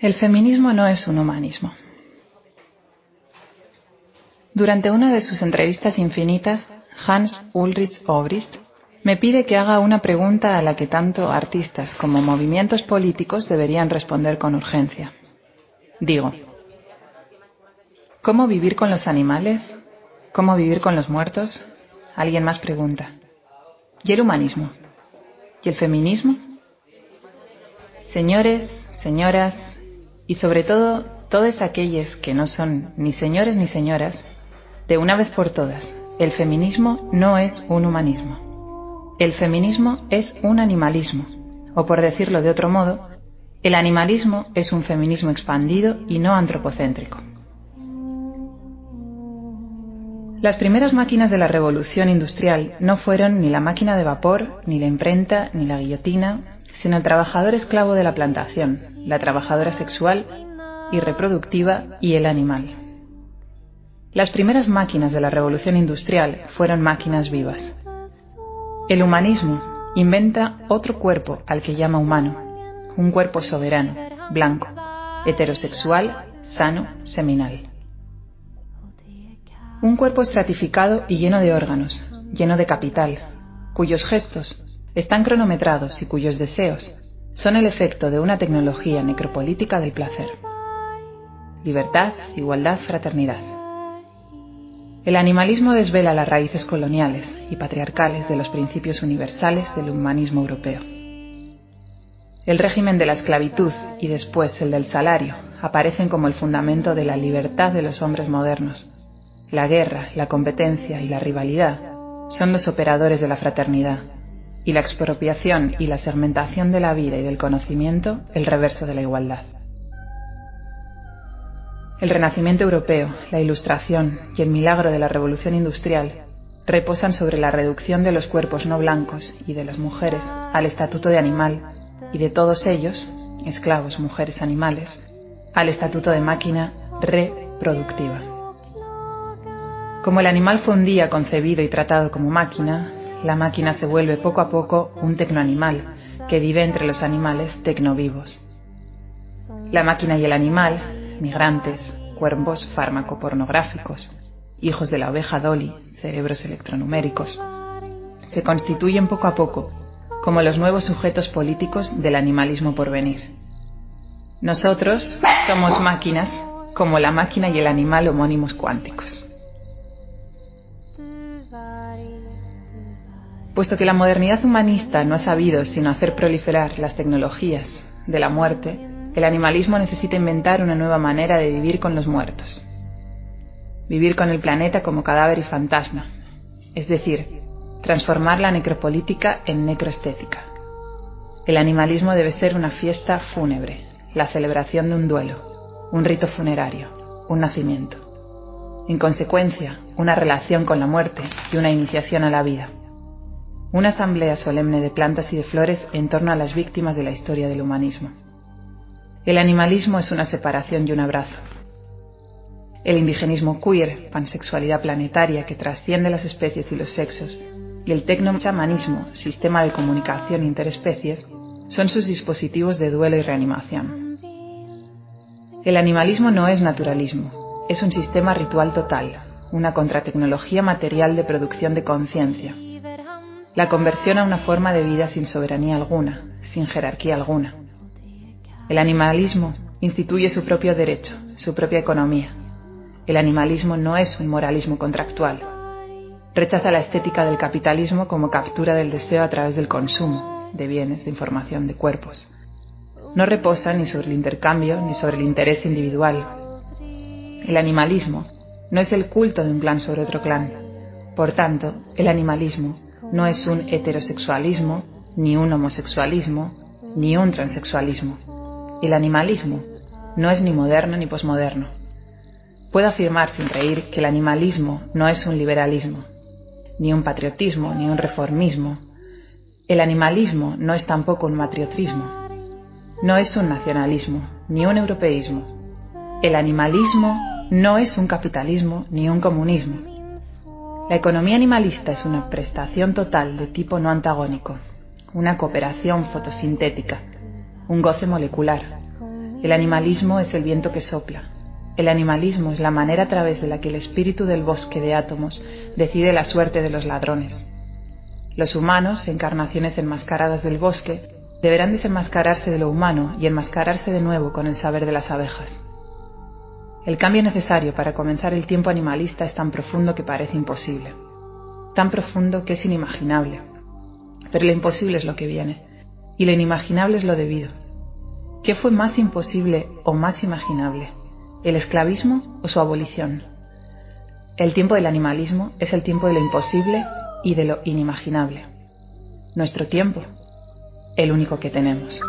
El feminismo no es un humanismo. Durante una de sus entrevistas infinitas, Hans Ulrich Obrist me pide que haga una pregunta a la que tanto artistas como movimientos políticos deberían responder con urgencia. Digo, ¿cómo vivir con los animales? ¿Cómo vivir con los muertos? Alguien más pregunta. ¿Y el humanismo? ¿Y el feminismo? Señores, señoras, y sobre todo todos aquellos que no son ni señores ni señoras, de una vez por todas, el feminismo no es un humanismo. El feminismo es un animalismo, o por decirlo de otro modo, el animalismo es un feminismo expandido y no antropocéntrico. Las primeras máquinas de la revolución industrial no fueron ni la máquina de vapor, ni la imprenta, ni la guillotina, sino el trabajador esclavo de la plantación, la trabajadora sexual y reproductiva y el animal. Las primeras máquinas de la revolución industrial fueron máquinas vivas. El humanismo inventa otro cuerpo al que llama humano, un cuerpo soberano, blanco, heterosexual, sano, seminal. Un cuerpo estratificado y lleno de órganos, lleno de capital, cuyos gestos están cronometrados y cuyos deseos son el efecto de una tecnología necropolítica del placer. Libertad, igualdad, fraternidad. El animalismo desvela las raíces coloniales y patriarcales de los principios universales del humanismo europeo. El régimen de la esclavitud y después el del salario aparecen como el fundamento de la libertad de los hombres modernos. La guerra, la competencia y la rivalidad son los operadores de la fraternidad y la expropiación y la segmentación de la vida y del conocimiento el reverso de la igualdad. El renacimiento europeo, la ilustración y el milagro de la revolución industrial reposan sobre la reducción de los cuerpos no blancos y de las mujeres al estatuto de animal y de todos ellos, esclavos, mujeres, animales, al estatuto de máquina reproductiva. Como el animal fue un día concebido y tratado como máquina, la máquina se vuelve poco a poco un tecnoanimal que vive entre los animales tecnovivos. La máquina y el animal, migrantes, cuervos fármaco-pornográficos, hijos de la oveja Dolly, cerebros electronuméricos, se constituyen poco a poco como los nuevos sujetos políticos del animalismo por venir. Nosotros somos máquinas como la máquina y el animal homónimos cuánticos. Puesto que la modernidad humanista no ha sabido sino hacer proliferar las tecnologías de la muerte, el animalismo necesita inventar una nueva manera de vivir con los muertos. Vivir con el planeta como cadáver y fantasma, es decir, transformar la necropolítica en necroestética. El animalismo debe ser una fiesta fúnebre, la celebración de un duelo, un rito funerario, un nacimiento. En consecuencia, una relación con la muerte y una iniciación a la vida una asamblea solemne de plantas y de flores en torno a las víctimas de la historia del humanismo. El animalismo es una separación y un abrazo. El indigenismo queer, pansexualidad planetaria que trasciende las especies y los sexos, y el tecno-chamanismo, sistema de comunicación interespecies, son sus dispositivos de duelo y reanimación. El animalismo no es naturalismo, es un sistema ritual total, una contratecnología material de producción de conciencia, la conversión a una forma de vida sin soberanía alguna, sin jerarquía alguna. El animalismo instituye su propio derecho, su propia economía. El animalismo no es un moralismo contractual. Rechaza la estética del capitalismo como captura del deseo a través del consumo de bienes, de información, de cuerpos. No reposa ni sobre el intercambio ni sobre el interés individual. El animalismo no es el culto de un clan sobre otro clan. Por tanto, el animalismo no es un heterosexualismo, ni un homosexualismo, ni un transexualismo. El animalismo no es ni moderno ni posmoderno. Puedo afirmar sin reír que el animalismo no es un liberalismo, ni un patriotismo, ni un reformismo. El animalismo no es tampoco un matriotismo. No es un nacionalismo, ni un europeísmo. El animalismo no es un capitalismo, ni un comunismo. La economía animalista es una prestación total de tipo no antagónico, una cooperación fotosintética, un goce molecular, El animalismo es el viento que sopla. El animalismo es la manera a través de la que el espíritu del bosque de átomos decide la suerte de los ladrones. Los humanos, encarnaciones enmascaradas del bosque, deberán desenmascararse de lo humano y enmascararse de nuevo con el saber de las abejas. El cambio necesario para comenzar el tiempo animalista es tan profundo que parece imposible, tan profundo que es inimaginable. Pero lo imposible es lo que viene, y lo inimaginable es lo debido. ¿Qué fue más imposible o más imaginable? ¿El esclavismo o su abolición? El tiempo del animalismo es el tiempo de lo imposible y de lo inimaginable. Nuestro tiempo, el único que tenemos.